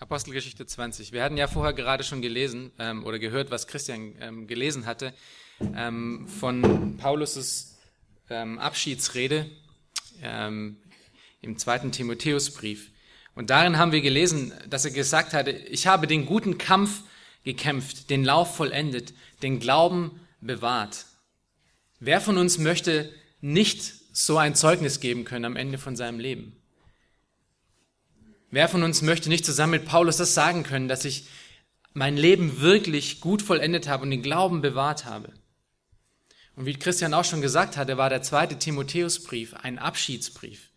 Apostelgeschichte 20. Wir hatten ja vorher gerade schon gelesen ähm, oder gehört, was Christian ähm, gelesen hatte, ähm, von Paulus' ähm, Abschiedsrede ähm, im zweiten Timotheusbrief. Und darin haben wir gelesen, dass er gesagt hatte, ich habe den guten Kampf gekämpft, den Lauf vollendet, den Glauben bewahrt. Wer von uns möchte nicht so ein Zeugnis geben können am Ende von seinem Leben? Wer von uns möchte nicht zusammen mit Paulus das sagen können, dass ich mein Leben wirklich gut vollendet habe und den Glauben bewahrt habe? Und wie Christian auch schon gesagt hatte, war der zweite Timotheusbrief ein Abschiedsbrief.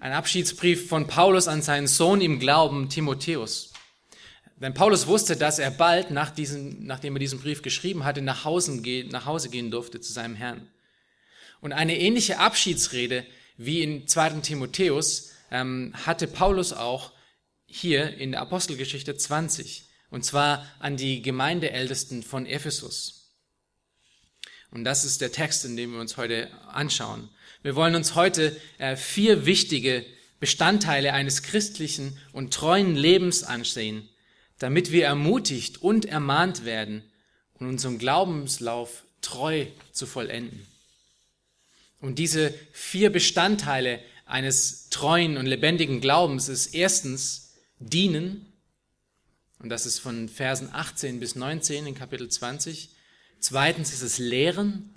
Ein Abschiedsbrief von Paulus an seinen Sohn im Glauben, Timotheus. Denn Paulus wusste, dass er bald, nach diesem, nachdem er diesen Brief geschrieben hatte, nach Hause, gehen, nach Hause gehen durfte zu seinem Herrn. Und eine ähnliche Abschiedsrede wie in 2. Timotheus ähm, hatte Paulus auch hier in der Apostelgeschichte 20, und zwar an die Gemeindeältesten von Ephesus. Und das ist der Text, in dem wir uns heute anschauen. Wir wollen uns heute äh, vier wichtige Bestandteile eines christlichen und treuen Lebens ansehen, damit wir ermutigt und ermahnt werden und unseren Glaubenslauf treu zu vollenden. Und diese vier Bestandteile eines treuen und lebendigen Glaubens ist erstens dienen, und das ist von Versen 18 bis 19 in Kapitel 20. Zweitens ist es lehren,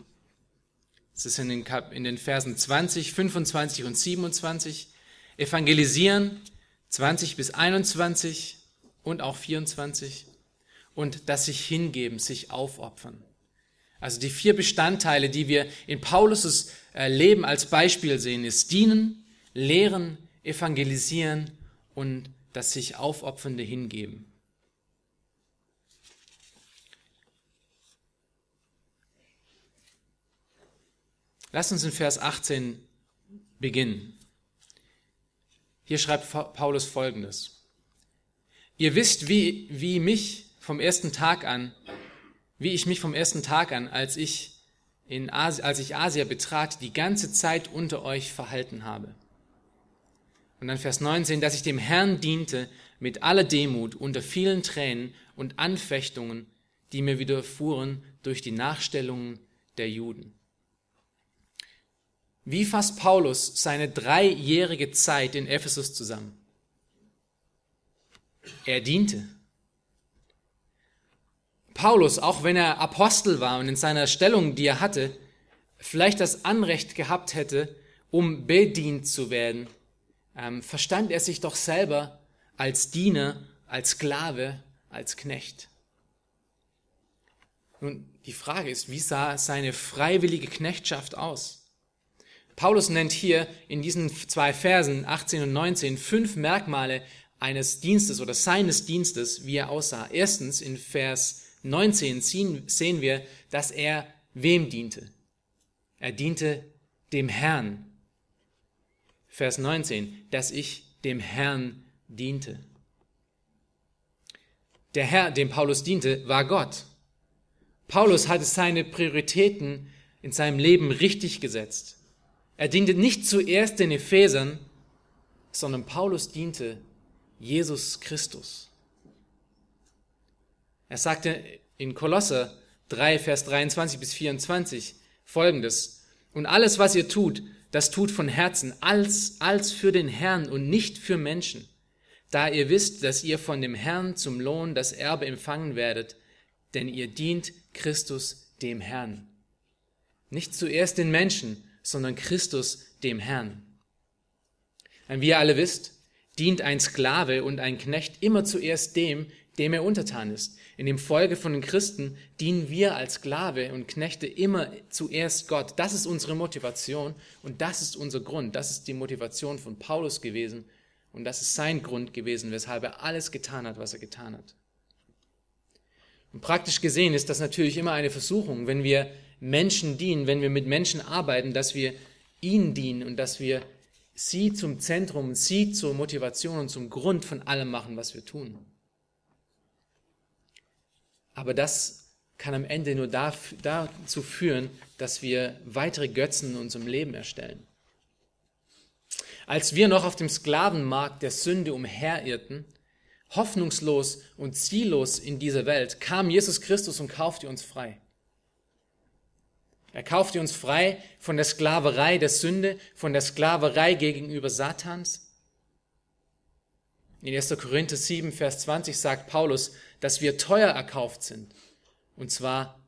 das ist in den, Kap in den Versen 20, 25 und 27. Evangelisieren 20 bis 21 und auch 24. Und das sich hingeben, sich aufopfern. Also die vier Bestandteile, die wir in Paulus' Leben als Beispiel sehen, ist dienen, lehren, evangelisieren und das sich aufopfernde hingeben. Lass uns in Vers 18 beginnen. Hier schreibt Paulus Folgendes. Ihr wisst, wie, wie mich vom ersten Tag an wie ich mich vom ersten Tag an, als ich, in Asi, als ich Asia betrat, die ganze Zeit unter euch verhalten habe. Und dann Vers 19, dass ich dem Herrn diente mit aller Demut unter vielen Tränen und Anfechtungen, die mir widerfuhren durch die Nachstellungen der Juden. Wie fasst Paulus seine dreijährige Zeit in Ephesus zusammen? Er diente. Paulus, auch wenn er Apostel war und in seiner Stellung, die er hatte, vielleicht das Anrecht gehabt hätte, um bedient zu werden, ähm, verstand er sich doch selber als Diener, als Sklave, als Knecht. Nun, die Frage ist, wie sah seine freiwillige Knechtschaft aus? Paulus nennt hier in diesen zwei Versen 18 und 19 fünf Merkmale eines Dienstes oder seines Dienstes, wie er aussah. Erstens in Vers 19 sehen wir, dass er wem diente? Er diente dem Herrn. Vers 19, dass ich dem Herrn diente. Der Herr, dem Paulus diente, war Gott. Paulus hatte seine Prioritäten in seinem Leben richtig gesetzt. Er diente nicht zuerst den Ephesern, sondern Paulus diente Jesus Christus. Er sagte in Kolosser 3, Vers 23 bis 24 folgendes. Und alles, was ihr tut, das tut von Herzen, als, als für den Herrn und nicht für Menschen, da ihr wisst, dass ihr von dem Herrn zum Lohn das Erbe empfangen werdet, denn ihr dient Christus dem Herrn. Nicht zuerst den Menschen, sondern Christus dem Herrn. Und wie ihr alle wisst, dient ein Sklave und ein Knecht immer zuerst dem, dem er untertan ist. In dem Folge von den Christen dienen wir als Sklave und Knechte immer zuerst Gott. Das ist unsere Motivation und das ist unser Grund. Das ist die Motivation von Paulus gewesen und das ist sein Grund gewesen, weshalb er alles getan hat, was er getan hat. Und praktisch gesehen ist das natürlich immer eine Versuchung, wenn wir Menschen dienen, wenn wir mit Menschen arbeiten, dass wir ihnen dienen und dass wir sie zum Zentrum, sie zur Motivation und zum Grund von allem machen, was wir tun. Aber das kann am Ende nur dazu führen, dass wir weitere Götzen in unserem Leben erstellen. Als wir noch auf dem Sklavenmarkt der Sünde umherirrten, hoffnungslos und ziellos in dieser Welt, kam Jesus Christus und kaufte uns frei. Er kaufte uns frei von der Sklaverei der Sünde, von der Sklaverei gegenüber Satans. In 1. Korinther 7, Vers 20 sagt Paulus, dass wir teuer erkauft sind. Und zwar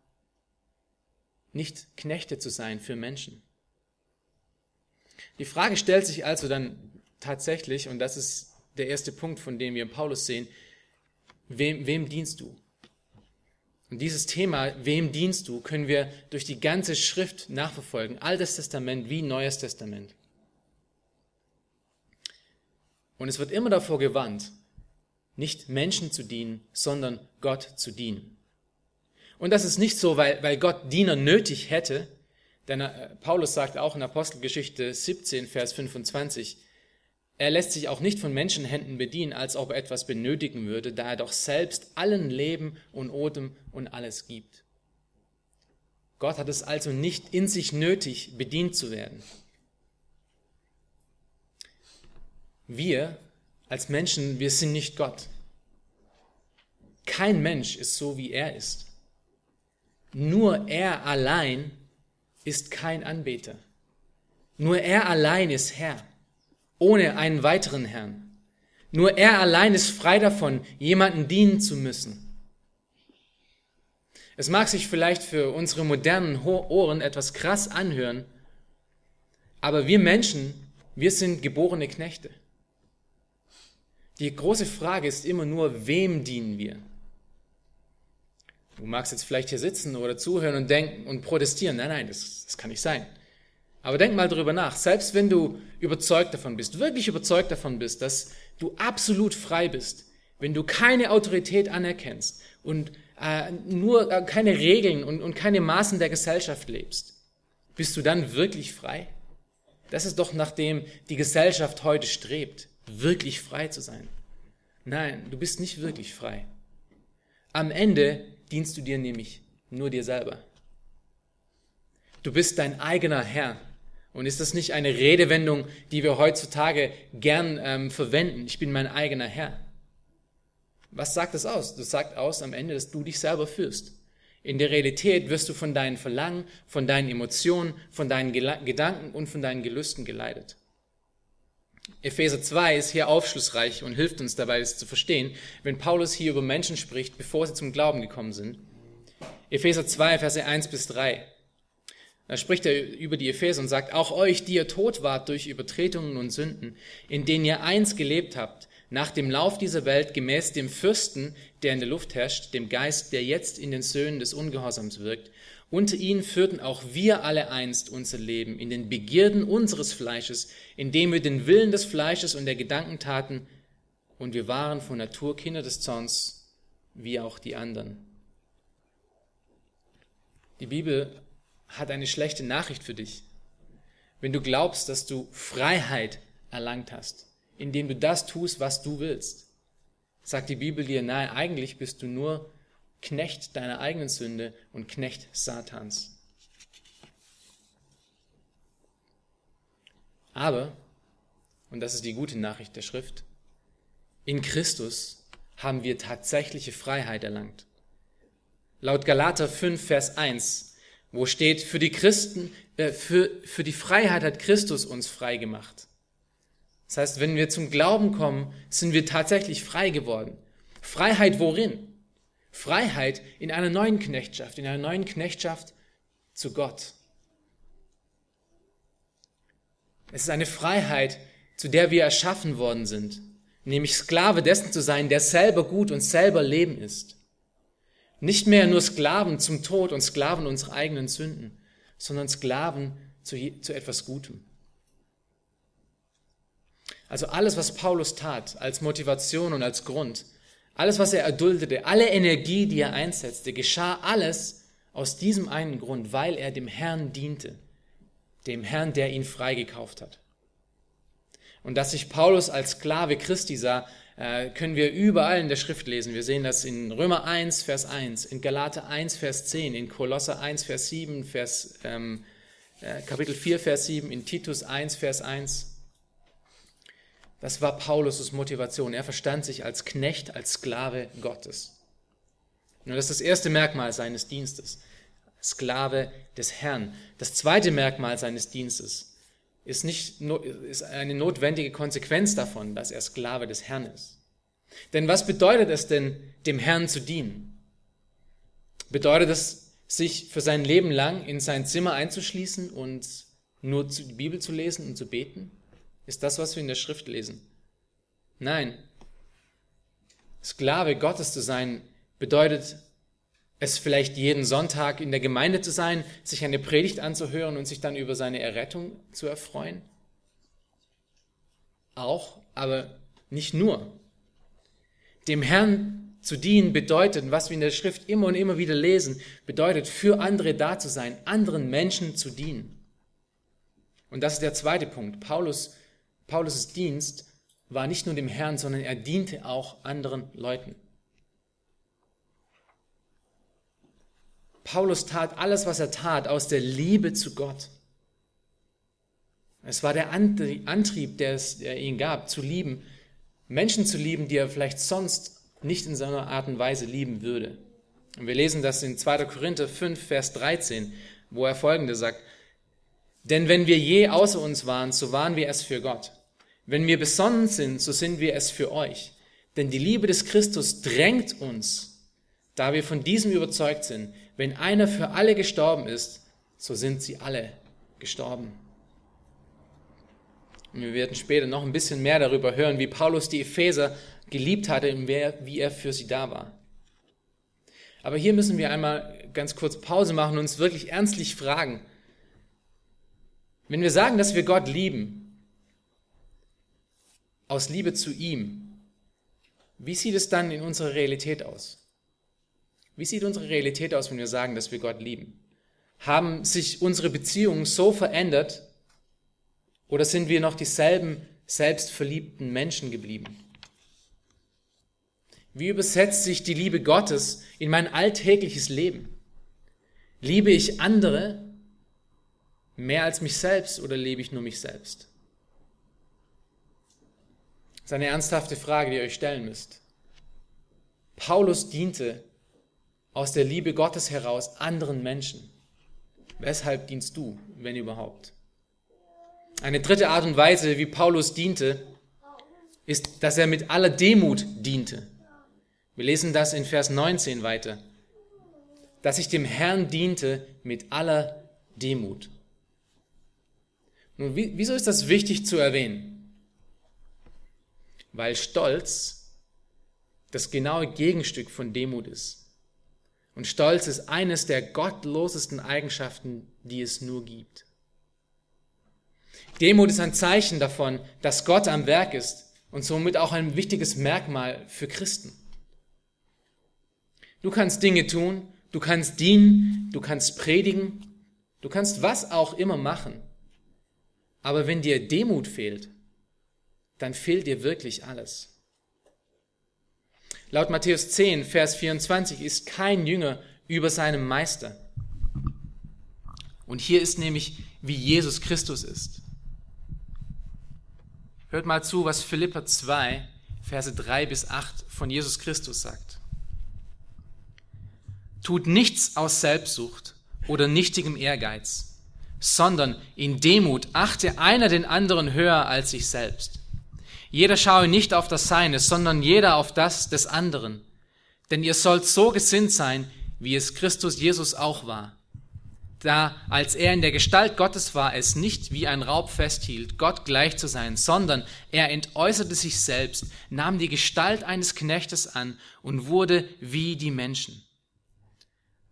nicht Knechte zu sein für Menschen. Die Frage stellt sich also dann tatsächlich, und das ist der erste Punkt, von dem wir Paulus sehen, wem, wem dienst du? Und dieses Thema, wem dienst du, können wir durch die ganze Schrift nachverfolgen, Altes Testament wie Neues Testament. Und es wird immer davor gewarnt, nicht Menschen zu dienen, sondern Gott zu dienen. Und das ist nicht so, weil, weil Gott Diener nötig hätte, denn äh, Paulus sagt auch in Apostelgeschichte 17, Vers 25, er lässt sich auch nicht von Menschenhänden bedienen, als ob er etwas benötigen würde, da er doch selbst allen Leben und Odem und alles gibt. Gott hat es also nicht in sich nötig, bedient zu werden. Wir als Menschen, wir sind nicht Gott. Kein Mensch ist so, wie er ist. Nur er allein ist kein Anbeter. Nur er allein ist Herr ohne einen weiteren Herrn. Nur er allein ist frei davon, jemanden dienen zu müssen. Es mag sich vielleicht für unsere modernen Ohren etwas krass anhören, aber wir Menschen, wir sind geborene Knechte. Die große Frage ist immer nur, wem dienen wir? Du magst jetzt vielleicht hier sitzen oder zuhören und denken und protestieren. Nein, nein, das, das kann nicht sein. Aber denk mal darüber nach. Selbst wenn du überzeugt davon bist, wirklich überzeugt davon bist, dass du absolut frei bist, wenn du keine Autorität anerkennst und äh, nur äh, keine Regeln und, und keine Maßen der Gesellschaft lebst, bist du dann wirklich frei? Das ist doch nach dem die Gesellschaft heute strebt, wirklich frei zu sein. Nein, du bist nicht wirklich frei. Am Ende dienst du dir nämlich nur dir selber. Du bist dein eigener Herr. Und ist das nicht eine Redewendung, die wir heutzutage gern ähm, verwenden? Ich bin mein eigener Herr. Was sagt das aus? Das sagt aus am Ende, dass du dich selber führst. In der Realität wirst du von deinen Verlangen, von deinen Emotionen, von deinen Gedanken und von deinen Gelüsten geleitet. Epheser 2 ist hier aufschlussreich und hilft uns dabei, es zu verstehen, wenn Paulus hier über Menschen spricht, bevor sie zum Glauben gekommen sind. Epheser 2, Verse 1 bis 3. Da spricht er über die Epheser und sagt, auch euch, die ihr tot wart durch Übertretungen und Sünden, in denen ihr eins gelebt habt, nach dem Lauf dieser Welt gemäß dem Fürsten, der in der Luft herrscht, dem Geist, der jetzt in den Söhnen des Ungehorsams wirkt. Unter ihnen führten auch wir alle einst unser Leben in den Begierden unseres Fleisches, indem wir den Willen des Fleisches und der Gedanken taten, und wir waren von Natur Kinder des Zorns, wie auch die anderen. Die Bibel hat eine schlechte Nachricht für dich. Wenn du glaubst, dass du Freiheit erlangt hast, indem du das tust, was du willst, sagt die Bibel dir, nein, eigentlich bist du nur Knecht deiner eigenen Sünde und Knecht Satans. Aber, und das ist die gute Nachricht der Schrift, in Christus haben wir tatsächliche Freiheit erlangt. Laut Galater 5, Vers 1 wo steht, für die Christen, äh, für, für die Freiheit hat Christus uns frei gemacht. Das heißt, wenn wir zum Glauben kommen, sind wir tatsächlich frei geworden. Freiheit worin? Freiheit in einer neuen Knechtschaft, in einer neuen Knechtschaft zu Gott. Es ist eine Freiheit, zu der wir erschaffen worden sind, nämlich Sklave dessen zu sein, der selber gut und selber Leben ist. Nicht mehr nur Sklaven zum Tod und Sklaven unserer eigenen Sünden, sondern Sklaven zu, zu etwas Gutem. Also alles, was Paulus tat, als Motivation und als Grund, alles, was er erduldete, alle Energie, die er einsetzte, geschah alles aus diesem einen Grund, weil er dem Herrn diente, dem Herrn, der ihn freigekauft hat. Und dass sich Paulus als Sklave Christi sah, äh, können wir überall in der Schrift lesen. Wir sehen das in Römer 1, Vers 1, in Galater 1, Vers 10, in Kolosser 1, Vers 7, Vers, ähm, äh, Kapitel 4, Vers 7, in Titus 1, Vers 1. Das war Paulus' Motivation. Er verstand sich als Knecht, als Sklave Gottes. Und das ist das erste Merkmal seines Dienstes. Sklave des Herrn. Das zweite Merkmal seines Dienstes ist, nicht, ist eine notwendige Konsequenz davon, dass er Sklave des Herrn ist. Denn was bedeutet es denn, dem Herrn zu dienen? Bedeutet es, sich für sein Leben lang in sein Zimmer einzuschließen und nur die Bibel zu lesen und zu beten? Ist das, was wir in der Schrift lesen? Nein. Sklave Gottes zu sein bedeutet es vielleicht jeden Sonntag in der Gemeinde zu sein, sich eine Predigt anzuhören und sich dann über seine Errettung zu erfreuen? Auch, aber nicht nur. Dem Herrn zu dienen bedeutet, was wir in der Schrift immer und immer wieder lesen, bedeutet für andere da zu sein, anderen Menschen zu dienen. Und das ist der zweite Punkt. Paulus, Paulus' Dienst war nicht nur dem Herrn, sondern er diente auch anderen Leuten. Paulus tat alles, was er tat, aus der Liebe zu Gott. Es war der Antrieb, der es der ihn gab, zu lieben, Menschen zu lieben, die er vielleicht sonst nicht in so einer Art und Weise lieben würde. Und wir lesen das in 2. Korinther 5, Vers 13, wo er folgende sagt, denn wenn wir je außer uns waren, so waren wir es für Gott. Wenn wir besonnen sind, so sind wir es für euch. Denn die Liebe des Christus drängt uns, da wir von diesem überzeugt sind, wenn einer für alle gestorben ist, so sind sie alle gestorben. Und wir werden später noch ein bisschen mehr darüber hören, wie Paulus die Epheser geliebt hatte und wie er für sie da war. Aber hier müssen wir einmal ganz kurz Pause machen und uns wirklich ernstlich fragen. Wenn wir sagen, dass wir Gott lieben, aus Liebe zu ihm, wie sieht es dann in unserer Realität aus? Wie sieht unsere Realität aus, wenn wir sagen, dass wir Gott lieben? Haben sich unsere Beziehungen so verändert oder sind wir noch dieselben selbstverliebten Menschen geblieben? Wie übersetzt sich die Liebe Gottes in mein alltägliches Leben? Liebe ich andere mehr als mich selbst oder lebe ich nur mich selbst? Das ist eine ernsthafte Frage, die ihr euch stellen müsst. Paulus diente aus der Liebe Gottes heraus anderen Menschen. Weshalb dienst du, wenn überhaupt? Eine dritte Art und Weise, wie Paulus diente, ist, dass er mit aller Demut diente. Wir lesen das in Vers 19 weiter. Dass ich dem Herrn diente mit aller Demut. Nun, wieso ist das wichtig zu erwähnen? Weil Stolz das genaue Gegenstück von Demut ist. Und Stolz ist eines der gottlosesten Eigenschaften, die es nur gibt. Demut ist ein Zeichen davon, dass Gott am Werk ist und somit auch ein wichtiges Merkmal für Christen. Du kannst Dinge tun, du kannst dienen, du kannst predigen, du kannst was auch immer machen. Aber wenn dir Demut fehlt, dann fehlt dir wirklich alles. Laut Matthäus 10, Vers 24 ist kein Jünger über seinem Meister. Und hier ist nämlich, wie Jesus Christus ist. Hört mal zu, was Philippa 2, Verse 3 bis 8 von Jesus Christus sagt. Tut nichts aus Selbstsucht oder nichtigem Ehrgeiz, sondern in Demut achte einer den anderen höher als sich selbst. Jeder schaue nicht auf das Seine, sondern jeder auf das des anderen. Denn ihr sollt so gesinnt sein, wie es Christus Jesus auch war. Da, als er in der Gestalt Gottes war, es nicht wie ein Raub festhielt, Gott gleich zu sein, sondern er entäußerte sich selbst, nahm die Gestalt eines Knechtes an und wurde wie die Menschen.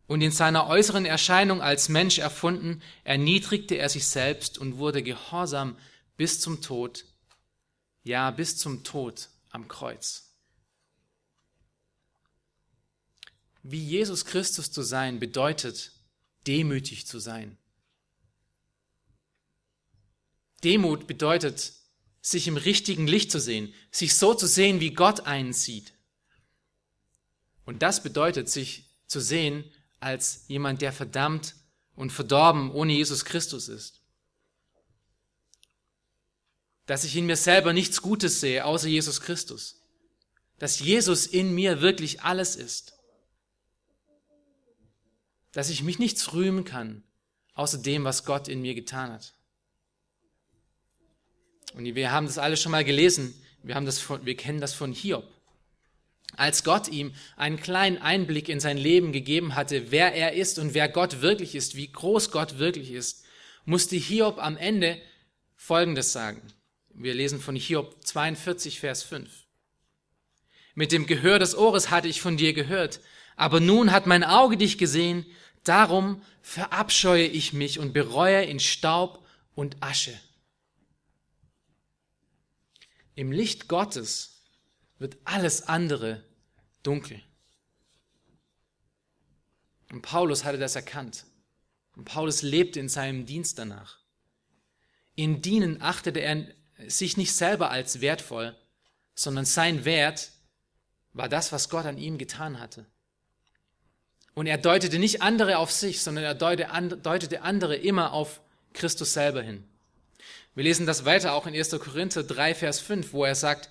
Und in seiner äußeren Erscheinung als Mensch erfunden, erniedrigte er sich selbst und wurde gehorsam bis zum Tod, ja bis zum Tod am Kreuz. Wie Jesus Christus zu sein bedeutet, demütig zu sein. Demut bedeutet, sich im richtigen Licht zu sehen, sich so zu sehen, wie Gott einen sieht. Und das bedeutet, sich zu sehen als jemand, der verdammt und verdorben ohne Jesus Christus ist. Dass ich in mir selber nichts Gutes sehe, außer Jesus Christus. Dass Jesus in mir wirklich alles ist. Dass ich mich nichts rühmen kann, außer dem, was Gott in mir getan hat. Und wir haben das alles schon mal gelesen. Wir, haben das von, wir kennen das von Hiob. Als Gott ihm einen kleinen Einblick in sein Leben gegeben hatte, wer er ist und wer Gott wirklich ist, wie groß Gott wirklich ist, musste Hiob am Ende Folgendes sagen. Wir lesen von Hiob 42, Vers 5. Mit dem Gehör des Ohres hatte ich von dir gehört, aber nun hat mein Auge dich gesehen, darum verabscheue ich mich und bereue in Staub und Asche. Im Licht Gottes wird alles andere dunkel. Und Paulus hatte das erkannt. Und Paulus lebte in seinem Dienst danach. In Dienen achtete er sich nicht selber als wertvoll, sondern sein Wert war das, was Gott an ihm getan hatte. Und er deutete nicht andere auf sich, sondern er deutete andere immer auf Christus selber hin. Wir lesen das weiter auch in 1. Korinther 3, Vers 5, wo er sagt,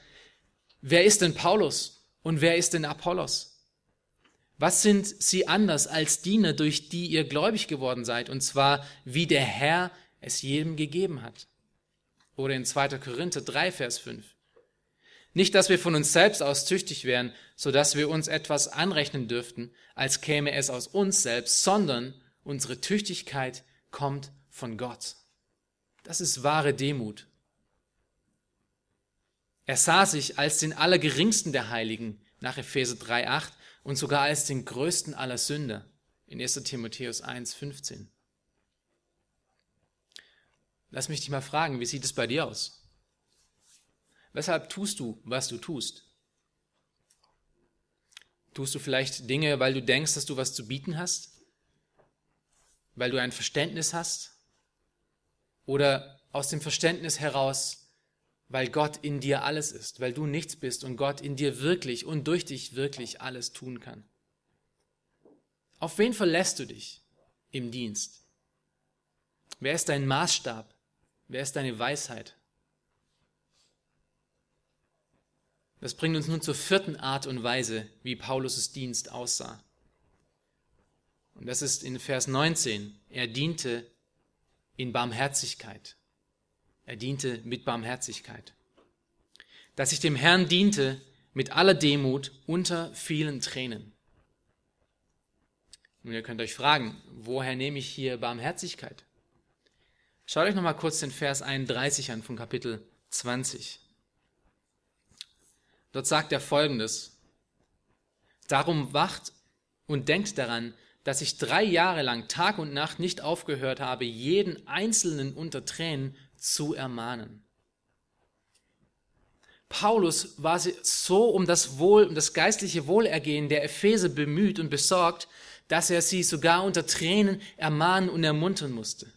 wer ist denn Paulus und wer ist denn Apollos? Was sind sie anders als Diener, durch die ihr gläubig geworden seid, und zwar wie der Herr es jedem gegeben hat? Oder in 2. Korinther 3, Vers 5. Nicht, dass wir von uns selbst aus tüchtig wären, so dass wir uns etwas anrechnen dürften, als käme es aus uns selbst, sondern unsere Tüchtigkeit kommt von Gott. Das ist wahre Demut. Er sah sich als den allergeringsten der Heiligen nach Epheser 3,8 und sogar als den größten aller Sünder in 1 Timotheus 1,15. Lass mich dich mal fragen, wie sieht es bei dir aus? Weshalb tust du, was du tust? Tust du vielleicht Dinge, weil du denkst, dass du was zu bieten hast? Weil du ein Verständnis hast? Oder aus dem Verständnis heraus, weil Gott in dir alles ist, weil du nichts bist und Gott in dir wirklich und durch dich wirklich alles tun kann? Auf wen verlässt du dich im Dienst? Wer ist dein Maßstab? Wer ist deine Weisheit? Das bringt uns nun zur vierten Art und Weise, wie Paulus' Dienst aussah. Und das ist in Vers 19. Er diente in Barmherzigkeit. Er diente mit Barmherzigkeit. Dass ich dem Herrn diente mit aller Demut unter vielen Tränen. Nun, ihr könnt euch fragen, woher nehme ich hier Barmherzigkeit? Schaut euch nochmal kurz den Vers 31 an von Kapitel 20. Dort sagt er folgendes. Darum wacht und denkt daran, dass ich drei Jahre lang Tag und Nacht nicht aufgehört habe, jeden Einzelnen unter Tränen zu ermahnen. Paulus war so um das Wohl, um das geistliche Wohlergehen der Epheser bemüht und besorgt, dass er sie sogar unter Tränen ermahnen und ermuntern musste.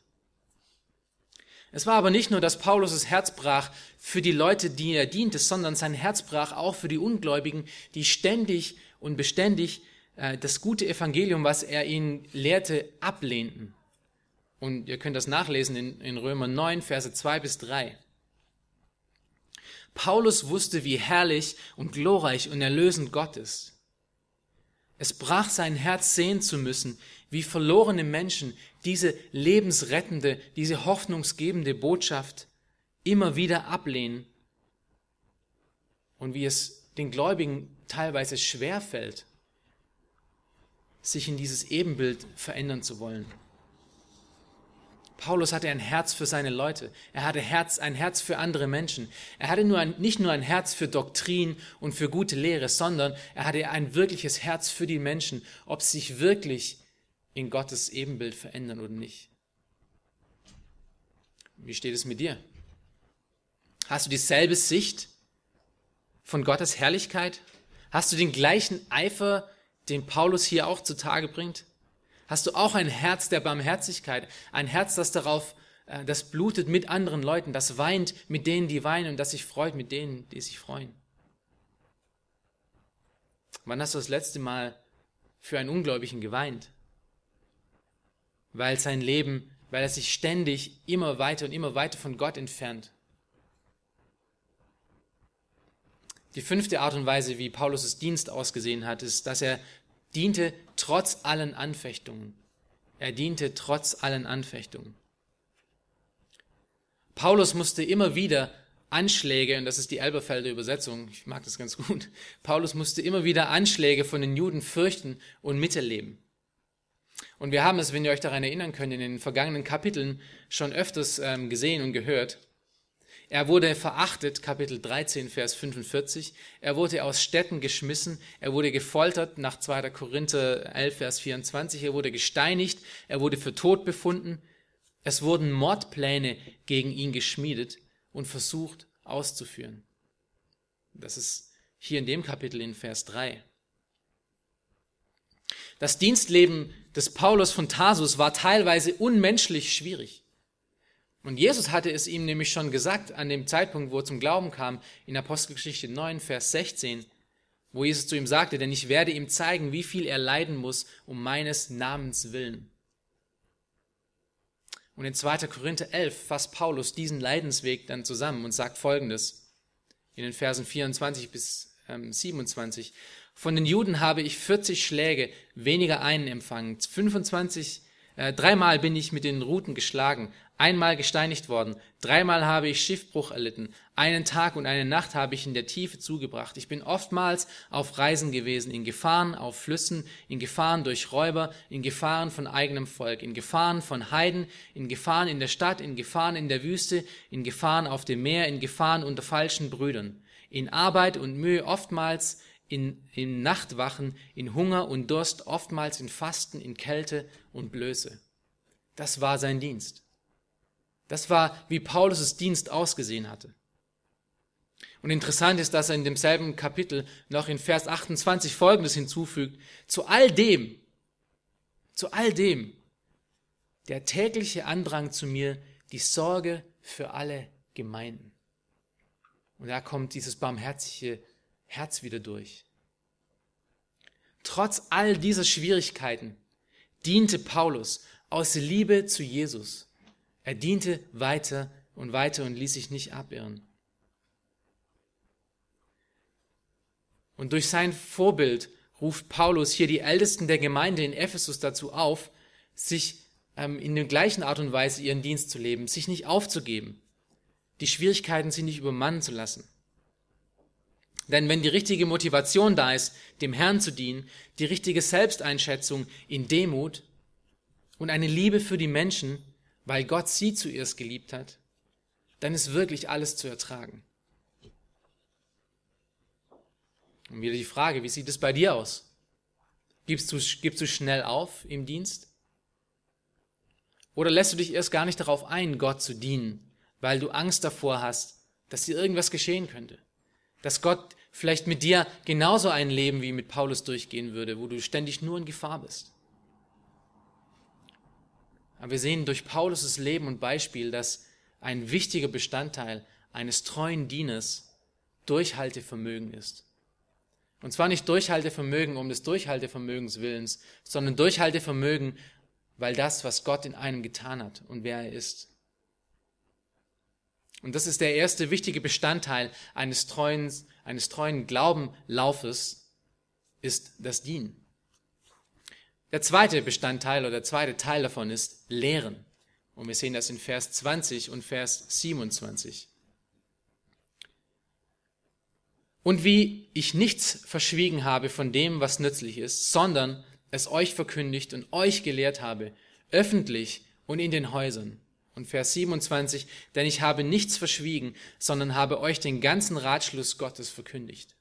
Es war aber nicht nur, dass Paulus' Herz brach für die Leute, die er diente, sondern sein Herz brach auch für die Ungläubigen, die ständig und beständig äh, das gute Evangelium, was er ihnen lehrte, ablehnten. Und ihr könnt das nachlesen in, in Römer 9, Verse 2 bis 3. Paulus wusste, wie herrlich und glorreich und erlösend Gott ist. Es brach sein Herz sehen zu müssen, wie verlorene Menschen diese lebensrettende, diese hoffnungsgebende Botschaft immer wieder ablehnen und wie es den Gläubigen teilweise schwer fällt, sich in dieses Ebenbild verändern zu wollen. Paulus hatte ein Herz für seine Leute. Er hatte Herz, ein Herz für andere Menschen. Er hatte nur ein, nicht nur ein Herz für Doktrin und für gute Lehre, sondern er hatte ein wirkliches Herz für die Menschen, ob sie sich wirklich in Gottes Ebenbild verändern oder nicht. Wie steht es mit dir? Hast du dieselbe Sicht von Gottes Herrlichkeit? Hast du den gleichen Eifer, den Paulus hier auch zutage bringt? Hast du auch ein Herz der Barmherzigkeit, ein Herz, das darauf, äh, das blutet mit anderen Leuten, das weint mit denen, die weinen und das sich freut mit denen, die sich freuen? Wann hast du das letzte Mal für einen Ungläubigen geweint? Weil sein Leben, weil er sich ständig immer weiter und immer weiter von Gott entfernt. Die fünfte Art und Weise, wie Paulus' Dienst ausgesehen hat, ist, dass er diente trotz allen Anfechtungen. Er diente trotz allen Anfechtungen. Paulus musste immer wieder Anschläge, und das ist die Elberfelder Übersetzung, ich mag das ganz gut, Paulus musste immer wieder Anschläge von den Juden fürchten und miterleben. Und wir haben es, wenn ihr euch daran erinnern könnt, in den vergangenen Kapiteln schon öfters ähm, gesehen und gehört. Er wurde verachtet, Kapitel 13, Vers 45. Er wurde aus Städten geschmissen. Er wurde gefoltert, nach 2. Korinther 11, Vers 24. Er wurde gesteinigt. Er wurde für tot befunden. Es wurden Mordpläne gegen ihn geschmiedet und versucht auszuführen. Das ist hier in dem Kapitel in Vers 3. Das Dienstleben des Paulus von Tarsus war teilweise unmenschlich schwierig. Und Jesus hatte es ihm nämlich schon gesagt an dem Zeitpunkt, wo er zum Glauben kam, in Apostelgeschichte 9, Vers 16, wo Jesus zu ihm sagte, denn ich werde ihm zeigen, wie viel er leiden muss um meines Namens willen. Und in 2. Korinther 11 fasst Paulus diesen Leidensweg dann zusammen und sagt Folgendes in den Versen 24 bis 27. Von den Juden habe ich 40 Schläge, weniger einen empfangen. 25, äh, dreimal bin ich mit den Ruten geschlagen, einmal gesteinigt worden, dreimal habe ich Schiffbruch erlitten, einen Tag und eine Nacht habe ich in der Tiefe zugebracht. Ich bin oftmals auf Reisen gewesen, in Gefahren auf Flüssen, in Gefahren durch Räuber, in Gefahren von eigenem Volk, in Gefahren von Heiden, in Gefahren in der Stadt, in Gefahren in der Wüste, in Gefahren auf dem Meer, in Gefahren unter falschen Brüdern, in Arbeit und Mühe oftmals in, in Nachtwachen, in Hunger und Durst, oftmals in Fasten, in Kälte und Blöße. Das war sein Dienst. Das war, wie Paulus' Dienst ausgesehen hatte. Und interessant ist, dass er in demselben Kapitel noch in Vers 28 Folgendes hinzufügt. Zu all dem, zu all dem, der tägliche Andrang zu mir, die Sorge für alle Gemeinden. Und da kommt dieses barmherzige Herz wieder durch. Trotz all dieser Schwierigkeiten diente Paulus aus Liebe zu Jesus er diente weiter und weiter und ließ sich nicht abirren. Und durch sein Vorbild ruft Paulus hier die Ältesten der Gemeinde in Ephesus dazu auf, sich ähm, in der gleichen Art und Weise ihren Dienst zu leben, sich nicht aufzugeben, die Schwierigkeiten sich nicht übermannen zu lassen. Denn wenn die richtige Motivation da ist, dem Herrn zu dienen, die richtige Selbsteinschätzung in Demut und eine Liebe für die Menschen, weil Gott sie zuerst geliebt hat, dann ist wirklich alles zu ertragen. Und wieder die Frage, wie sieht es bei dir aus? Gibst du, gibst du schnell auf im Dienst? Oder lässt du dich erst gar nicht darauf ein, Gott zu dienen, weil du Angst davor hast, dass dir irgendwas geschehen könnte? Dass Gott vielleicht mit dir genauso ein Leben wie mit Paulus durchgehen würde, wo du ständig nur in Gefahr bist? Aber wir sehen durch Paulus' Leben und Beispiel, dass ein wichtiger Bestandteil eines treuen Dieners Durchhaltevermögen ist. Und zwar nicht Durchhaltevermögen um des Durchhaltevermögens willens, sondern Durchhaltevermögen, weil das, was Gott in einem getan hat und wer er ist. Und das ist der erste wichtige Bestandteil eines treuen, eines treuen Glaubenlaufes, ist das Dienen. Der zweite Bestandteil oder der zweite Teil davon ist Lehren. Und wir sehen das in Vers 20 und Vers 27. Und wie ich nichts verschwiegen habe von dem, was nützlich ist, sondern es euch verkündigt und euch gelehrt habe, öffentlich und in den Häusern. Und Vers 27, denn ich habe nichts verschwiegen, sondern habe euch den ganzen Ratschluss Gottes verkündigt.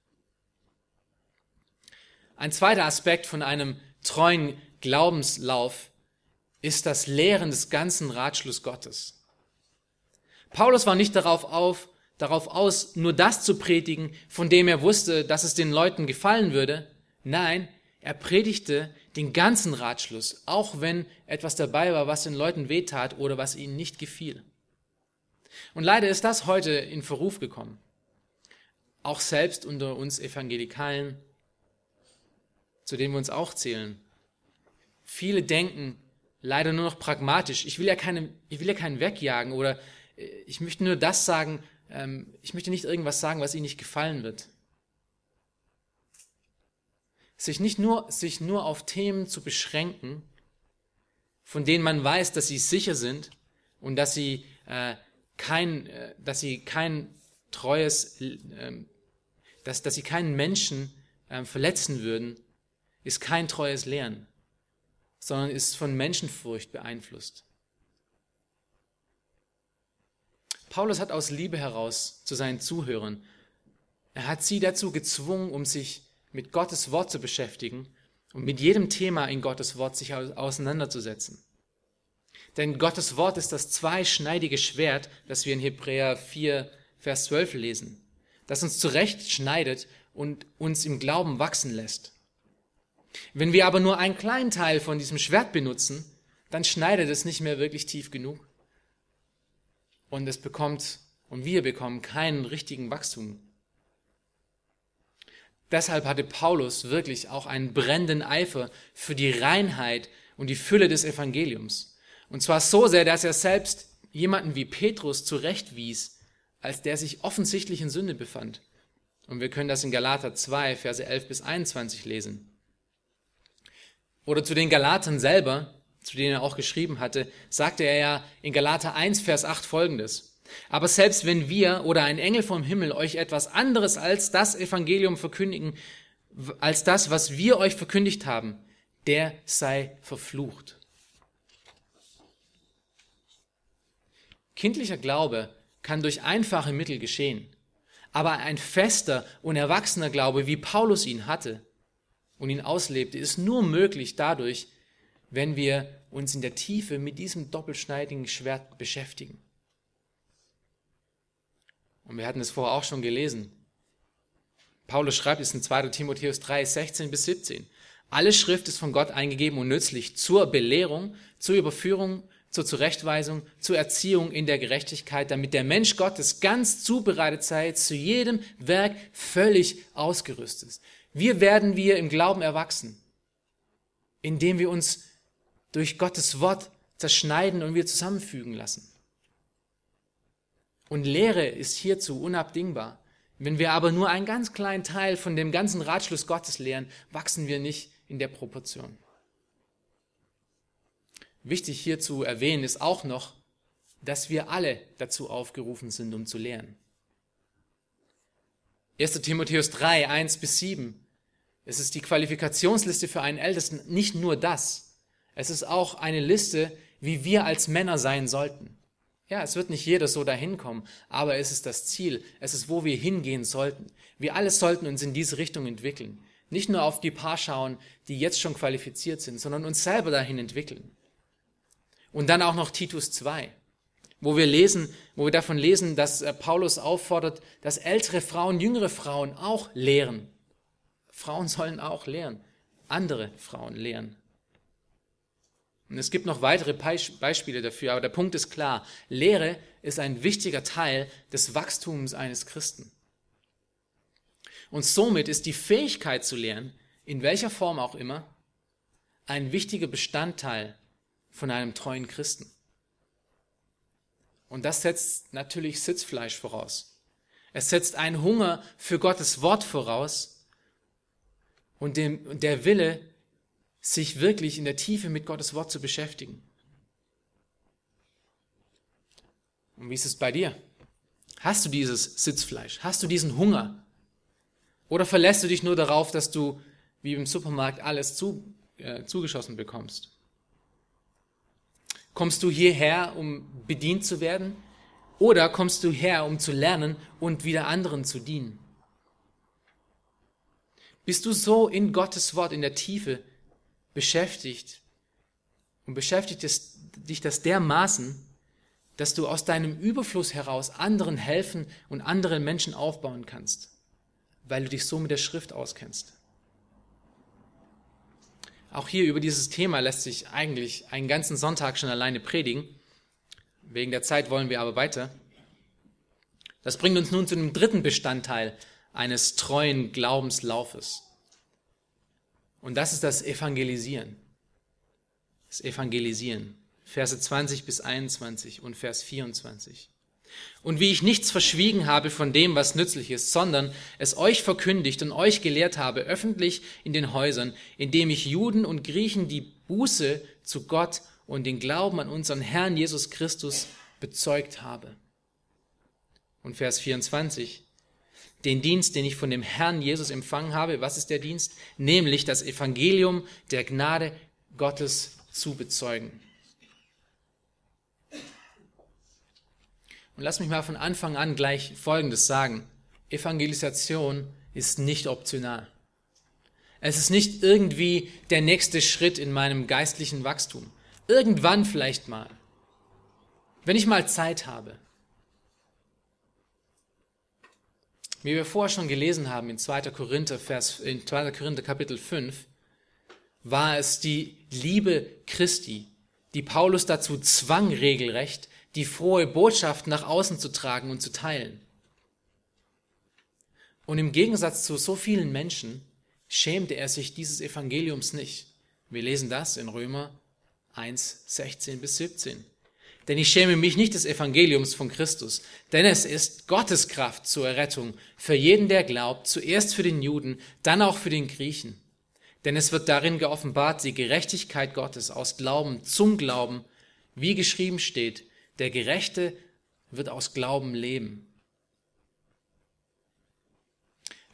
Ein zweiter Aspekt von einem treuen Glaubenslauf ist das Lehren des ganzen Ratschluss Gottes. Paulus war nicht darauf, auf, darauf aus, nur das zu predigen, von dem er wusste, dass es den Leuten gefallen würde. Nein, er predigte den ganzen Ratschluss, auch wenn etwas dabei war, was den Leuten wehtat oder was ihnen nicht gefiel. Und leider ist das heute in Verruf gekommen. Auch selbst unter uns Evangelikalen, zu denen wir uns auch zählen. Viele denken leider nur noch pragmatisch. Ich will ja, keine, ich will ja keinen wegjagen oder äh, ich möchte nur das sagen, ähm, ich möchte nicht irgendwas sagen, was ihnen nicht gefallen wird. Sich nicht nur, sich nur auf Themen zu beschränken, von denen man weiß, dass sie sicher sind und dass sie äh, kein, äh, dass sie kein treues, äh, dass, dass sie keinen Menschen äh, verletzen würden, ist kein treues Lehren, sondern ist von Menschenfurcht beeinflusst. Paulus hat aus Liebe heraus zu seinen Zuhörern, er hat sie dazu gezwungen, um sich mit Gottes Wort zu beschäftigen und mit jedem Thema in Gottes Wort sich auseinanderzusetzen. Denn Gottes Wort ist das zweischneidige Schwert, das wir in Hebräer 4, Vers 12 lesen, das uns zurecht schneidet und uns im Glauben wachsen lässt. Wenn wir aber nur einen kleinen Teil von diesem Schwert benutzen, dann schneidet es nicht mehr wirklich tief genug. Und es bekommt, und wir bekommen keinen richtigen Wachstum. Deshalb hatte Paulus wirklich auch einen brennenden Eifer für die Reinheit und die Fülle des Evangeliums. Und zwar so sehr, dass er selbst jemanden wie Petrus zurechtwies, als der sich offensichtlich in Sünde befand. Und wir können das in Galater 2, Verse 11 bis 21 lesen. Oder zu den Galatern selber, zu denen er auch geschrieben hatte, sagte er ja in Galater 1, Vers 8 folgendes. Aber selbst wenn wir oder ein Engel vom Himmel euch etwas anderes als das Evangelium verkündigen, als das, was wir euch verkündigt haben, der sei verflucht. Kindlicher Glaube kann durch einfache Mittel geschehen, aber ein fester und erwachsener Glaube, wie Paulus ihn hatte und ihn auslebte, ist nur möglich dadurch, wenn wir uns in der Tiefe mit diesem doppelschneidigen Schwert beschäftigen. Und wir hatten es vorher auch schon gelesen. Paulus schreibt es in 2. Timotheus 3, 16 bis 17. Alle Schrift ist von Gott eingegeben und nützlich zur Belehrung, zur Überführung, zur Zurechtweisung, zur Erziehung in der Gerechtigkeit, damit der Mensch Gottes ganz zubereitet sei, zu jedem Werk völlig ausgerüstet ist. Wir werden wir im Glauben erwachsen, indem wir uns durch Gottes Wort zerschneiden und wir zusammenfügen lassen. Und Lehre ist hierzu unabdingbar. Wenn wir aber nur einen ganz kleinen Teil von dem ganzen Ratschluss Gottes lehren, wachsen wir nicht in der Proportion. Wichtig hier zu erwähnen ist auch noch, dass wir alle dazu aufgerufen sind, um zu lernen. 1. Timotheus 3, 1 bis 7. Es ist die Qualifikationsliste für einen Ältesten. Nicht nur das. Es ist auch eine Liste, wie wir als Männer sein sollten. Ja, es wird nicht jeder so dahin kommen, aber es ist das Ziel. Es ist, wo wir hingehen sollten. Wir alle sollten uns in diese Richtung entwickeln. Nicht nur auf die paar schauen, die jetzt schon qualifiziert sind, sondern uns selber dahin entwickeln. Und dann auch noch Titus 2, wo wir lesen, wo wir davon lesen, dass äh, Paulus auffordert, dass ältere Frauen, jüngere Frauen auch lehren. Frauen sollen auch lehren. Andere Frauen lehren. Und es gibt noch weitere Beispiele dafür, aber der Punkt ist klar. Lehre ist ein wichtiger Teil des Wachstums eines Christen. Und somit ist die Fähigkeit zu lehren, in welcher Form auch immer, ein wichtiger Bestandteil von einem treuen Christen. Und das setzt natürlich Sitzfleisch voraus. Es setzt einen Hunger für Gottes Wort voraus und der Wille, sich wirklich in der Tiefe mit Gottes Wort zu beschäftigen. Und wie ist es bei dir? Hast du dieses Sitzfleisch? Hast du diesen Hunger? Oder verlässt du dich nur darauf, dass du wie im Supermarkt alles zu, äh, zugeschossen bekommst? Kommst du hierher, um bedient zu werden? Oder kommst du her, um zu lernen und wieder anderen zu dienen? Bist du so in Gottes Wort in der Tiefe, beschäftigt und beschäftigt es, dich das dermaßen, dass du aus deinem Überfluss heraus anderen helfen und anderen Menschen aufbauen kannst, weil du dich so mit der Schrift auskennst. Auch hier über dieses Thema lässt sich eigentlich einen ganzen Sonntag schon alleine predigen. Wegen der Zeit wollen wir aber weiter. Das bringt uns nun zu dem dritten Bestandteil eines treuen Glaubenslaufes. Und das ist das Evangelisieren. Das Evangelisieren. Verse 20 bis 21 und Vers 24. Und wie ich nichts verschwiegen habe von dem, was nützlich ist, sondern es euch verkündigt und euch gelehrt habe, öffentlich in den Häusern, indem ich Juden und Griechen die Buße zu Gott und den Glauben an unseren Herrn Jesus Christus bezeugt habe. Und Vers 24. Den Dienst, den ich von dem Herrn Jesus empfangen habe, was ist der Dienst? Nämlich das Evangelium der Gnade Gottes zu bezeugen. Und lass mich mal von Anfang an gleich Folgendes sagen. Evangelisation ist nicht optional. Es ist nicht irgendwie der nächste Schritt in meinem geistlichen Wachstum. Irgendwann vielleicht mal. Wenn ich mal Zeit habe. Wie wir vorher schon gelesen haben in 2. Korinther, Vers, in 2. Korinther Kapitel 5, war es die Liebe Christi, die Paulus dazu zwang, regelrecht die frohe Botschaft nach außen zu tragen und zu teilen. Und im Gegensatz zu so vielen Menschen schämte er sich dieses Evangeliums nicht. Wir lesen das in Römer 1, 16 bis 17. Denn ich schäme mich nicht des Evangeliums von Christus, denn es ist Gottes Kraft zur Errettung für jeden, der glaubt, zuerst für den Juden, dann auch für den Griechen. Denn es wird darin geoffenbart die Gerechtigkeit Gottes aus Glauben zum Glauben, wie geschrieben steht, der Gerechte wird aus Glauben leben.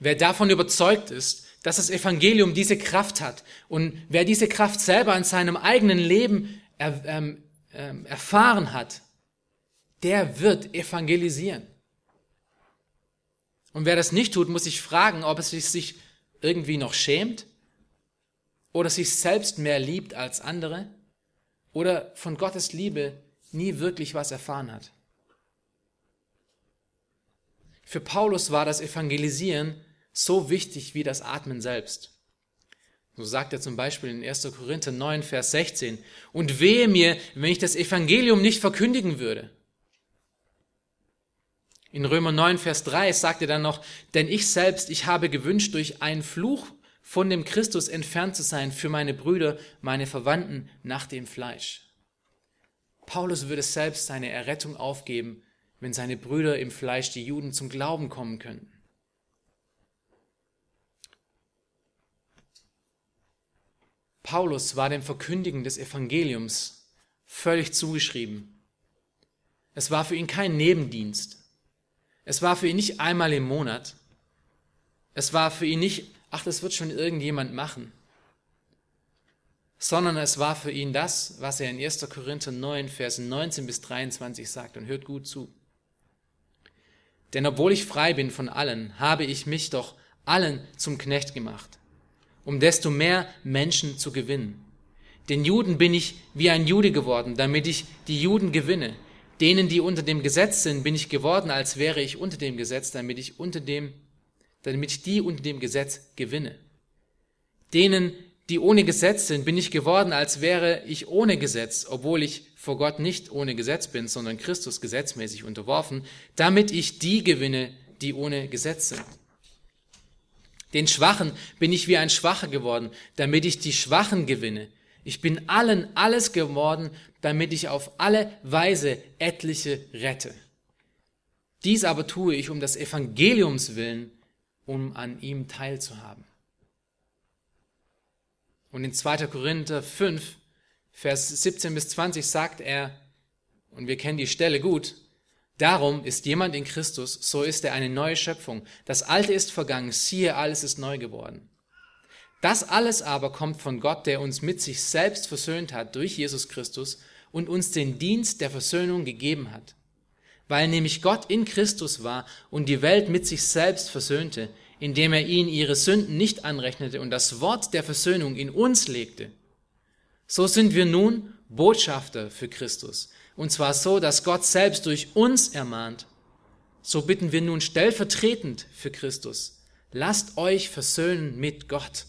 Wer davon überzeugt ist, dass das Evangelium diese Kraft hat und wer diese Kraft selber in seinem eigenen Leben er, ähm, ähm, erfahren hat, der wird evangelisieren. Und wer das nicht tut, muss sich fragen, ob es sich irgendwie noch schämt oder sich selbst mehr liebt als andere oder von Gottes Liebe nie wirklich was erfahren hat. Für Paulus war das Evangelisieren so wichtig wie das Atmen selbst. So sagt er zum Beispiel in 1. Korinther 9, Vers 16, und wehe mir, wenn ich das Evangelium nicht verkündigen würde. In Römer 9, Vers 3 sagt er dann noch, denn ich selbst, ich habe gewünscht, durch einen Fluch von dem Christus entfernt zu sein für meine Brüder, meine Verwandten nach dem Fleisch. Paulus würde selbst seine Errettung aufgeben, wenn seine Brüder im Fleisch, die Juden, zum Glauben kommen könnten. Paulus war dem Verkündigen des Evangeliums völlig zugeschrieben. Es war für ihn kein Nebendienst. Es war für ihn nicht einmal im Monat. Es war für ihn nicht, ach, das wird schon irgendjemand machen sondern es war für ihn das, was er in 1. Korinther 9, Versen 19 bis 23 sagt. Und hört gut zu. Denn obwohl ich frei bin von allen, habe ich mich doch allen zum Knecht gemacht, um desto mehr Menschen zu gewinnen. Den Juden bin ich wie ein Jude geworden, damit ich die Juden gewinne. Denen, die unter dem Gesetz sind, bin ich geworden, als wäre ich unter dem Gesetz, damit ich unter dem, damit ich die unter dem Gesetz gewinne. Denen, die ohne Gesetz sind, bin ich geworden, als wäre ich ohne Gesetz, obwohl ich vor Gott nicht ohne Gesetz bin, sondern Christus gesetzmäßig unterworfen, damit ich die gewinne, die ohne Gesetz sind. Den Schwachen bin ich wie ein Schwacher geworden, damit ich die Schwachen gewinne. Ich bin allen alles geworden, damit ich auf alle Weise etliche rette. Dies aber tue ich um des Evangeliums willen, um an ihm teilzuhaben. Und in 2. Korinther 5, Vers 17 bis 20 sagt er, und wir kennen die Stelle gut, darum ist jemand in Christus, so ist er eine neue Schöpfung. Das Alte ist vergangen, siehe, alles ist neu geworden. Das alles aber kommt von Gott, der uns mit sich selbst versöhnt hat durch Jesus Christus und uns den Dienst der Versöhnung gegeben hat. Weil nämlich Gott in Christus war und die Welt mit sich selbst versöhnte, indem er ihnen ihre Sünden nicht anrechnete und das Wort der Versöhnung in uns legte. So sind wir nun Botschafter für Christus. Und zwar so, dass Gott selbst durch uns ermahnt. So bitten wir nun stellvertretend für Christus. Lasst euch versöhnen mit Gott.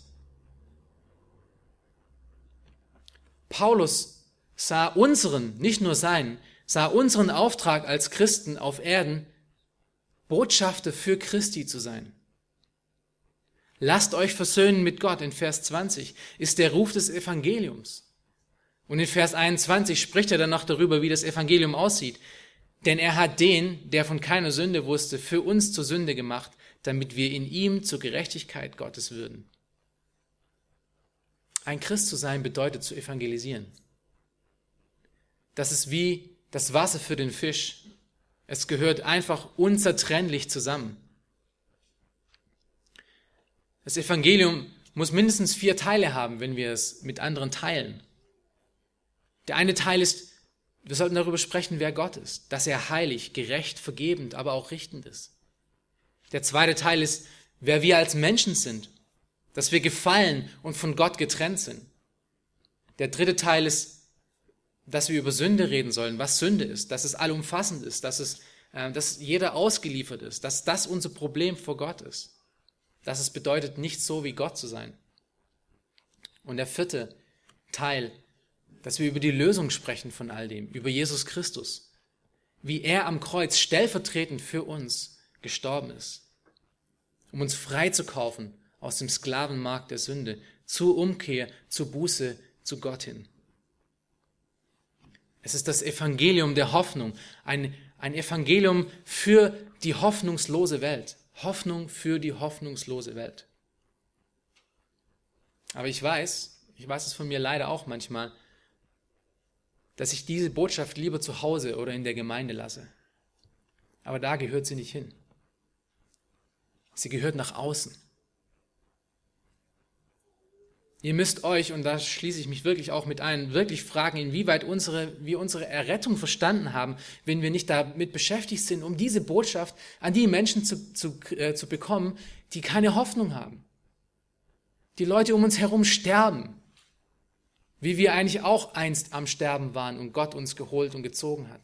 Paulus sah unseren, nicht nur seinen, sah unseren Auftrag als Christen auf Erden, Botschafter für Christi zu sein. Lasst euch versöhnen mit Gott in Vers 20 ist der Ruf des Evangeliums. Und in Vers 21 spricht er dann noch darüber, wie das Evangelium aussieht. Denn er hat den, der von keiner Sünde wusste, für uns zur Sünde gemacht, damit wir in ihm zur Gerechtigkeit Gottes würden. Ein Christ zu sein bedeutet zu evangelisieren. Das ist wie das Wasser für den Fisch. Es gehört einfach unzertrennlich zusammen. Das Evangelium muss mindestens vier Teile haben, wenn wir es mit anderen teilen. Der eine Teil ist, wir sollten darüber sprechen, wer Gott ist, dass er heilig, gerecht, vergebend, aber auch richtend ist. Der zweite Teil ist, wer wir als Menschen sind, dass wir gefallen und von Gott getrennt sind. Der dritte Teil ist, dass wir über Sünde reden sollen, was Sünde ist, dass es allumfassend ist, dass, es, äh, dass jeder ausgeliefert ist, dass das unser Problem vor Gott ist, dass es bedeutet, nicht so wie Gott zu sein. Und der vierte Teil, dass wir über die Lösung sprechen von all dem, über Jesus Christus, wie er am Kreuz stellvertretend für uns gestorben ist, um uns freizukaufen aus dem Sklavenmarkt der Sünde zur Umkehr, zur Buße, zu Gott hin. Es ist das Evangelium der Hoffnung, ein, ein Evangelium für die hoffnungslose Welt. Hoffnung für die hoffnungslose Welt. Aber ich weiß, ich weiß es von mir leider auch manchmal, dass ich diese Botschaft lieber zu Hause oder in der Gemeinde lasse. Aber da gehört sie nicht hin. Sie gehört nach außen. Ihr müsst euch, und da schließe ich mich wirklich auch mit ein, wirklich fragen, inwieweit unsere, wir unsere Errettung verstanden haben, wenn wir nicht damit beschäftigt sind, um diese Botschaft an die Menschen zu, zu, äh, zu bekommen, die keine Hoffnung haben. Die Leute um uns herum sterben, wie wir eigentlich auch einst am Sterben waren und Gott uns geholt und gezogen hat.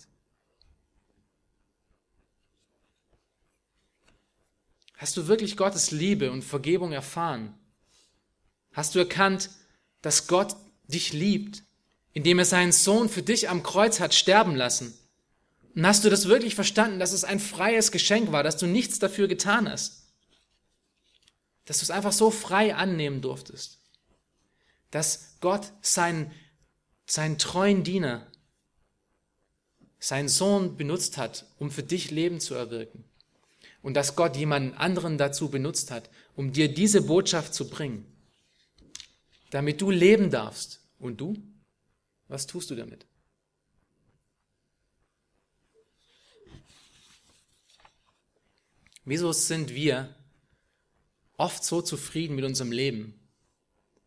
Hast du wirklich Gottes Liebe und Vergebung erfahren? Hast du erkannt, dass Gott dich liebt, indem er seinen Sohn für dich am Kreuz hat sterben lassen? Und hast du das wirklich verstanden, dass es ein freies Geschenk war, dass du nichts dafür getan hast? Dass du es einfach so frei annehmen durftest? Dass Gott seinen, seinen treuen Diener, seinen Sohn benutzt hat, um für dich Leben zu erwirken? Und dass Gott jemanden anderen dazu benutzt hat, um dir diese Botschaft zu bringen? damit du leben darfst. Und du? Was tust du damit? Wieso sind wir oft so zufrieden mit unserem Leben,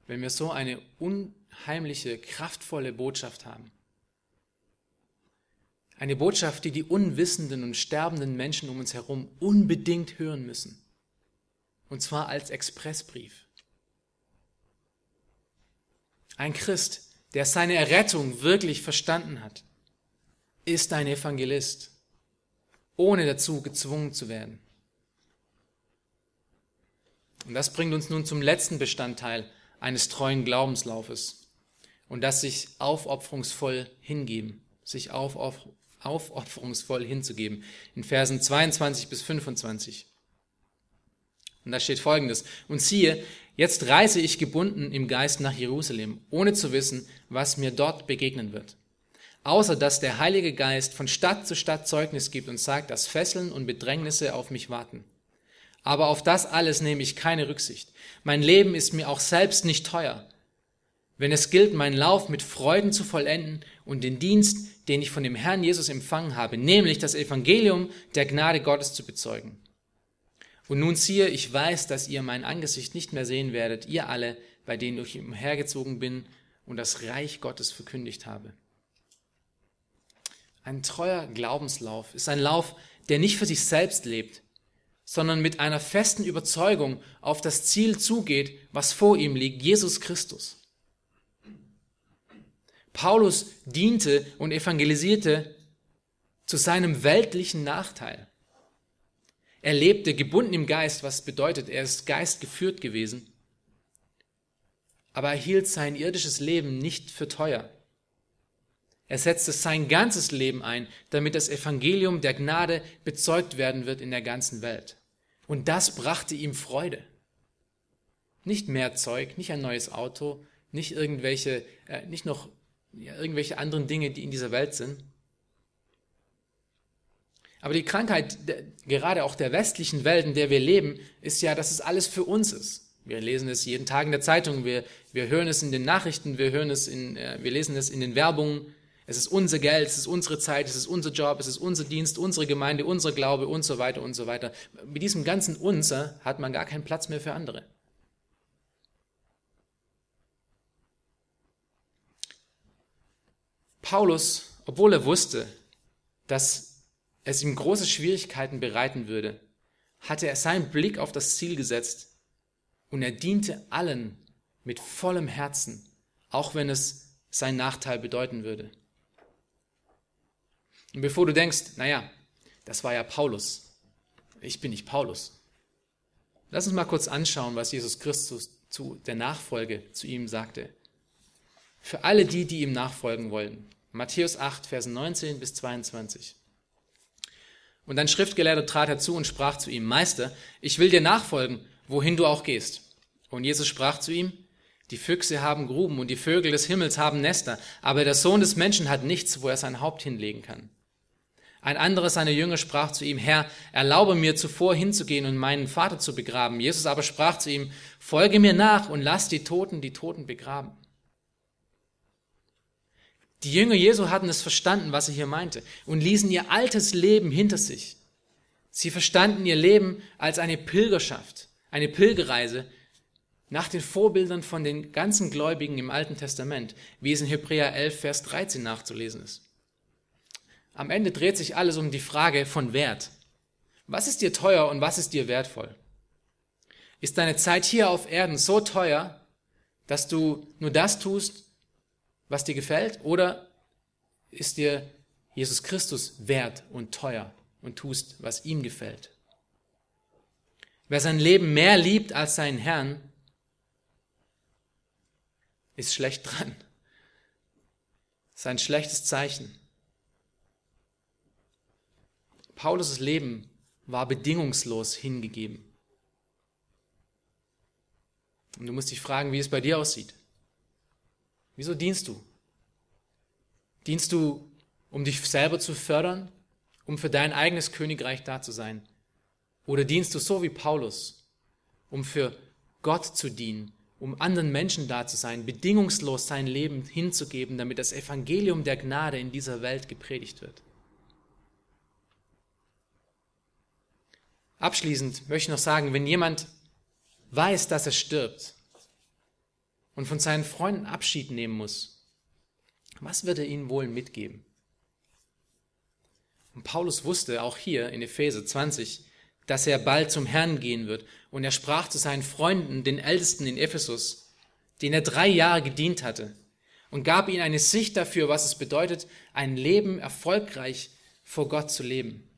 wenn wir so eine unheimliche, kraftvolle Botschaft haben? Eine Botschaft, die die unwissenden und sterbenden Menschen um uns herum unbedingt hören müssen. Und zwar als Expressbrief. Ein Christ, der seine Errettung wirklich verstanden hat, ist ein Evangelist, ohne dazu gezwungen zu werden. Und das bringt uns nun zum letzten Bestandteil eines treuen Glaubenslaufes. Und das sich aufopferungsvoll hingeben, sich aufopferungsvoll hinzugeben. In Versen 22 bis 25. Und da steht folgendes. Und siehe, Jetzt reise ich gebunden im Geist nach Jerusalem, ohne zu wissen, was mir dort begegnen wird. Außer dass der Heilige Geist von Stadt zu Stadt Zeugnis gibt und sagt, dass Fesseln und Bedrängnisse auf mich warten. Aber auf das alles nehme ich keine Rücksicht. Mein Leben ist mir auch selbst nicht teuer. Wenn es gilt, meinen Lauf mit Freuden zu vollenden und den Dienst, den ich von dem Herrn Jesus empfangen habe, nämlich das Evangelium der Gnade Gottes zu bezeugen. Und nun siehe, ich weiß, dass ihr mein Angesicht nicht mehr sehen werdet, ihr alle, bei denen ich umhergezogen bin und das Reich Gottes verkündigt habe. Ein treuer Glaubenslauf ist ein Lauf, der nicht für sich selbst lebt, sondern mit einer festen Überzeugung auf das Ziel zugeht, was vor ihm liegt, Jesus Christus. Paulus diente und evangelisierte zu seinem weltlichen Nachteil. Er lebte gebunden im Geist, was bedeutet, er ist geistgeführt gewesen. Aber er hielt sein irdisches Leben nicht für teuer. Er setzte sein ganzes Leben ein, damit das Evangelium der Gnade bezeugt werden wird in der ganzen Welt. Und das brachte ihm Freude. Nicht mehr Zeug, nicht ein neues Auto, nicht irgendwelche, äh, nicht noch ja, irgendwelche anderen Dinge, die in dieser Welt sind, Aber die Krankheit, gerade auch der westlichen Welt, in der wir leben, ist ja, dass es alles für uns ist. Wir lesen es jeden Tag in der Zeitung, wir, wir hören es in den Nachrichten, wir, hören es in, äh, wir lesen es in den Werbungen. Es ist unser Geld, es ist unsere Zeit, es ist unser Job, es ist unser Dienst, unsere Gemeinde, unser Glaube und so weiter und so weiter. Mit diesem ganzen Unser hat man gar keinen Platz mehr für andere. Paulus, obwohl er wusste, dass es ihm große Schwierigkeiten bereiten würde, hatte er seinen Blick auf das Ziel gesetzt und er diente allen mit vollem Herzen, auch wenn es sein Nachteil bedeuten würde. Und bevor du denkst, naja, das war ja Paulus, ich bin nicht Paulus. Lass uns mal kurz anschauen, was Jesus Christus zu der Nachfolge zu ihm sagte. Für alle die, die ihm nachfolgen wollen. Matthäus 8, Versen 19 bis 22. Und ein Schriftgelehrter trat herzu und sprach zu ihm, Meister, ich will dir nachfolgen, wohin du auch gehst. Und Jesus sprach zu ihm, die Füchse haben Gruben und die Vögel des Himmels haben Nester, aber der Sohn des Menschen hat nichts, wo er sein Haupt hinlegen kann. Ein anderer seiner Jünger sprach zu ihm, Herr, erlaube mir zuvor hinzugehen und meinen Vater zu begraben. Jesus aber sprach zu ihm, folge mir nach und lass die Toten die Toten begraben. Die Jünger Jesu hatten es verstanden, was er hier meinte, und ließen ihr altes Leben hinter sich. Sie verstanden ihr Leben als eine Pilgerschaft, eine Pilgerreise nach den Vorbildern von den ganzen Gläubigen im Alten Testament, wie es in Hebräer 11, Vers 13 nachzulesen ist. Am Ende dreht sich alles um die Frage von Wert. Was ist dir teuer und was ist dir wertvoll? Ist deine Zeit hier auf Erden so teuer, dass du nur das tust, was dir gefällt? Oder ist dir Jesus Christus wert und teuer und tust, was ihm gefällt? Wer sein Leben mehr liebt als seinen Herrn, ist schlecht dran. Das ist ein schlechtes Zeichen. Paulus' Leben war bedingungslos hingegeben. Und du musst dich fragen, wie es bei dir aussieht. Wieso dienst du? Dienst du, um dich selber zu fördern, um für dein eigenes Königreich da zu sein? Oder dienst du so wie Paulus, um für Gott zu dienen, um anderen Menschen da zu sein, bedingungslos sein Leben hinzugeben, damit das Evangelium der Gnade in dieser Welt gepredigt wird? Abschließend möchte ich noch sagen, wenn jemand weiß, dass er stirbt, und von seinen Freunden Abschied nehmen muss, was wird er ihnen wohl mitgeben? Und Paulus wusste auch hier in Epheser 20, dass er bald zum Herrn gehen wird. Und er sprach zu seinen Freunden, den Ältesten in Ephesus, denen er drei Jahre gedient hatte, und gab ihnen eine Sicht dafür, was es bedeutet, ein Leben erfolgreich vor Gott zu leben.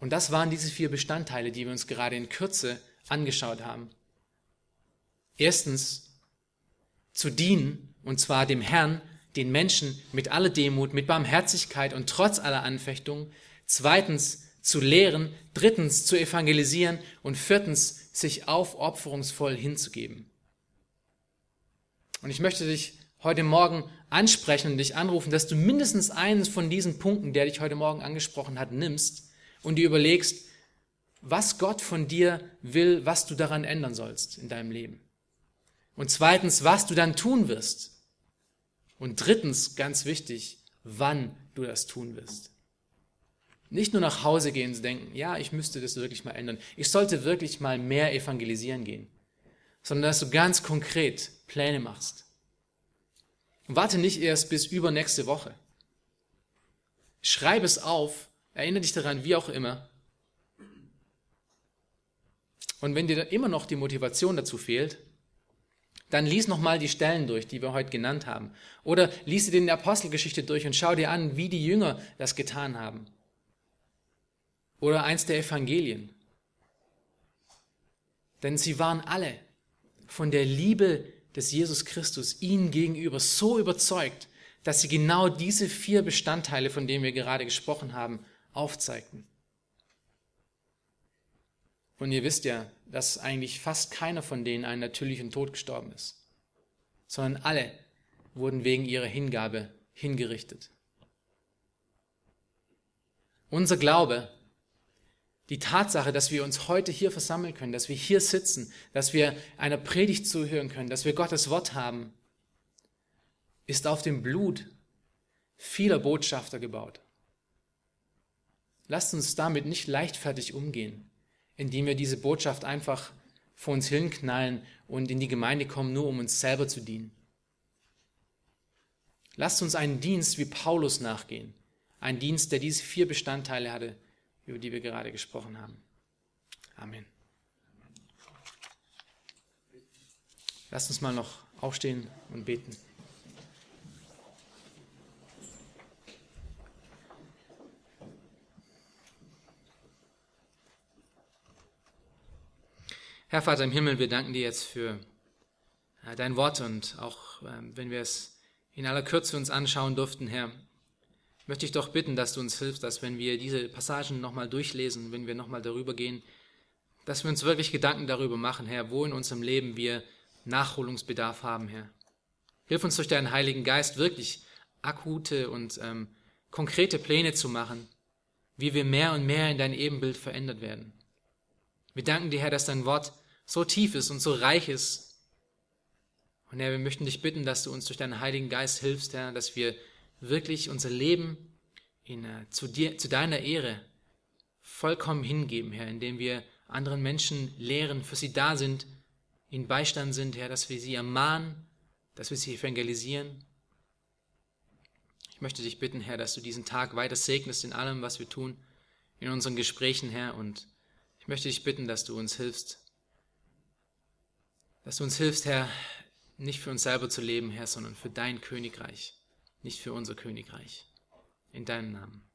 Und das waren diese vier Bestandteile, die wir uns gerade in Kürze angeschaut haben. Erstens, zu dienen, und zwar dem Herrn, den Menschen mit aller Demut, mit Barmherzigkeit und trotz aller Anfechtungen. Zweitens zu lehren, drittens zu evangelisieren und viertens sich aufopferungsvoll hinzugeben. Und ich möchte dich heute Morgen ansprechen und dich anrufen, dass du mindestens eines von diesen Punkten, der dich heute Morgen angesprochen hat, nimmst und dir überlegst, was Gott von dir will, was du daran ändern sollst in deinem Leben. Und zweitens, was du dann tun wirst. Und drittens, ganz wichtig, wann du das tun wirst. Nicht nur nach Hause gehen und denken, ja, ich müsste das wirklich mal ändern. Ich sollte wirklich mal mehr evangelisieren gehen. Sondern dass du ganz konkret Pläne machst. Und warte nicht erst bis übernächste Woche. Schreib es auf, erinnere dich daran, wie auch immer. Und wenn dir immer noch die Motivation dazu fehlt, dann lies nochmal die Stellen durch, die wir heute genannt haben. Oder lies dir die Apostelgeschichte durch und schau dir an, wie die Jünger das getan haben. Oder eins der Evangelien. Denn sie waren alle von der Liebe des Jesus Christus ihnen gegenüber so überzeugt, dass sie genau diese vier Bestandteile, von denen wir gerade gesprochen haben, aufzeigten. Und ihr wisst ja, dass eigentlich fast keiner von denen einen natürlichen Tod gestorben ist, sondern alle wurden wegen ihrer Hingabe hingerichtet. Unser Glaube, die Tatsache, dass wir uns heute hier versammeln können, dass wir hier sitzen, dass wir einer Predigt zuhören können, dass wir Gottes Wort haben, ist auf dem Blut vieler Botschafter gebaut. Lasst uns damit nicht leichtfertig umgehen, indem wir diese Botschaft einfach vor uns hinknallen und in die Gemeinde kommen, nur um uns selber zu dienen. Lasst uns einen Dienst wie Paulus nachgehen, ein Dienst, der diese vier Bestandteile hatte, über die wir gerade gesprochen haben. Amen. Lasst uns mal noch aufstehen und beten. Herr Vater im Himmel, wir danken dir jetzt für äh, dein Wort und auch ähm, wenn wir es in aller Kürze uns anschauen durften, Herr, möchte ich doch bitten, dass du uns hilfst, dass wenn wir diese Passagen nochmal durchlesen, wenn wir nochmal darüber gehen, dass wir uns wirklich Gedanken darüber machen, Herr, wo in unserem Leben wir Nachholungsbedarf haben, Herr. Hilf uns durch deinen Heiligen Geist wirklich akute und ähm, konkrete Pläne zu machen, wie wir mehr und mehr in dein Ebenbild verändert werden. Wir danken dir, Herr, dass dein Wort so tief ist und so reich ist. Und Herr, wir möchten dich bitten, dass du uns durch deinen Heiligen Geist hilfst, Herr, dass wir wirklich unser Leben in, äh, zu, dir, zu deiner Ehre vollkommen hingeben, Herr, indem wir anderen Menschen lehren, für sie da sind, ihnen Beistand sind, Herr, dass wir sie ermahnen, dass wir sie evangelisieren. Ich möchte dich bitten, Herr, dass du diesen Tag weiter segnest in allem, was wir tun, in unseren Gesprächen, Herr, und ich möchte dich bitten, dass du uns hilfst, dass du uns hilfst, Herr, nicht für uns selber zu leben, Herr, sondern für dein Königreich nicht für unser Königreich. In deinem Namen. Amen.